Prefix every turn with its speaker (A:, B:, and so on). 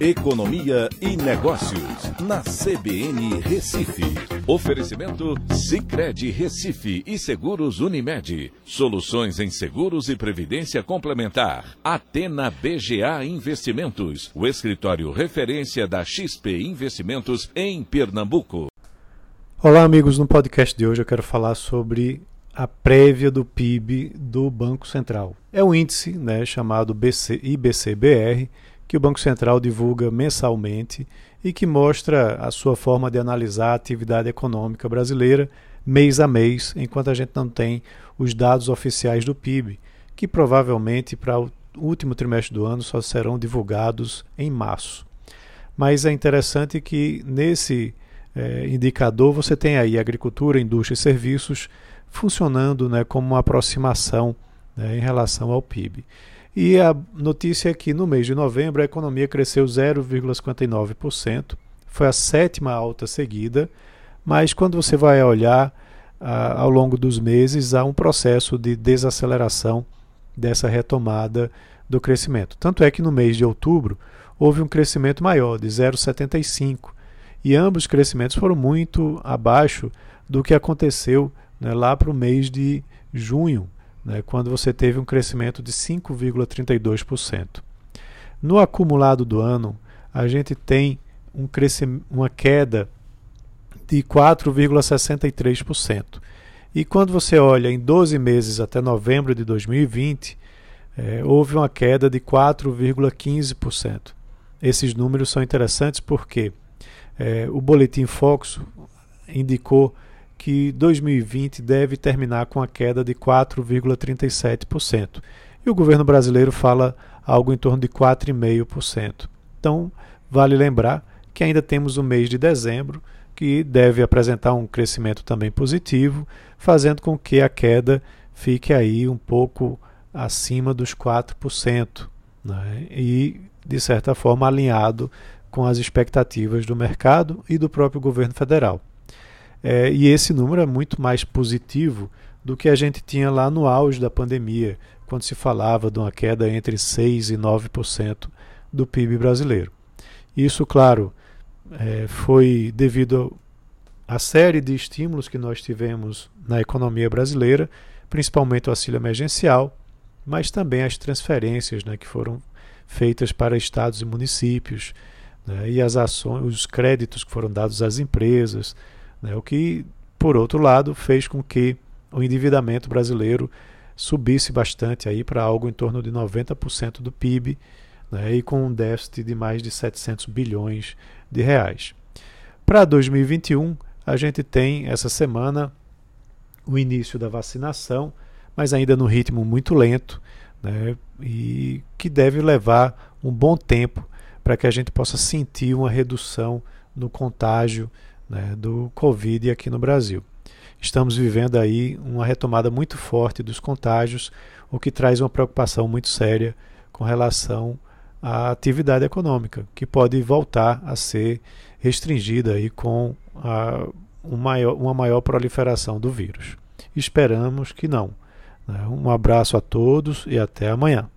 A: Economia e Negócios, na CBN Recife. Oferecimento Cicred Recife e Seguros Unimed. Soluções em seguros e previdência complementar. Atena BGA Investimentos, o escritório referência da XP Investimentos em Pernambuco.
B: Olá, amigos. No podcast de hoje eu quero falar sobre a prévia do PIB do Banco Central. É um índice né, chamado BC, IBCBR que o Banco Central divulga mensalmente e que mostra a sua forma de analisar a atividade econômica brasileira mês a mês, enquanto a gente não tem os dados oficiais do PIB, que provavelmente para o último trimestre do ano só serão divulgados em março. Mas é interessante que nesse é, indicador você tem aí agricultura, indústria e serviços funcionando né, como uma aproximação né, em relação ao PIB. E a notícia é que no mês de novembro a economia cresceu 0,59%, foi a sétima alta seguida, mas quando você vai olhar ao longo dos meses, há um processo de desaceleração dessa retomada do crescimento. Tanto é que no mês de outubro houve um crescimento maior, de 0,75%, e ambos os crescimentos foram muito abaixo do que aconteceu né, lá para o mês de junho, né, quando você teve um crescimento de 5,32%. No acumulado do ano, a gente tem um uma queda de 4,63%. E quando você olha em 12 meses até novembro de 2020, é, houve uma queda de 4,15%. Esses números são interessantes porque é, o Boletim Fox indicou que 2020 deve terminar com a queda de 4,37%. E o governo brasileiro fala algo em torno de 4,5%. Então, vale lembrar que ainda temos o mês de dezembro, que deve apresentar um crescimento também positivo, fazendo com que a queda fique aí um pouco acima dos 4%, né? e, de certa forma, alinhado com as expectativas do mercado e do próprio governo federal. É, e esse número é muito mais positivo do que a gente tinha lá no auge da pandemia, quando se falava de uma queda entre 6% e 9% do PIB brasileiro. Isso, claro, é, foi devido à série de estímulos que nós tivemos na economia brasileira, principalmente o auxílio emergencial, mas também as transferências né, que foram feitas para estados e municípios, né, e as ações, os créditos que foram dados às empresas, né? O que, por outro lado, fez com que o endividamento brasileiro subisse bastante aí para algo em torno de 90% do PIB né? e com um déficit de mais de 700 bilhões de reais. Para 2021, a gente tem essa semana o início da vacinação, mas ainda no ritmo muito lento, né? e que deve levar um bom tempo para que a gente possa sentir uma redução no contágio né, do Covid aqui no Brasil. Estamos vivendo aí uma retomada muito forte dos contágios, o que traz uma preocupação muito séria com relação à atividade econômica, que pode voltar a ser restringida aí com a, um maior, uma maior proliferação do vírus. Esperamos que não. Né. Um abraço a todos e até amanhã.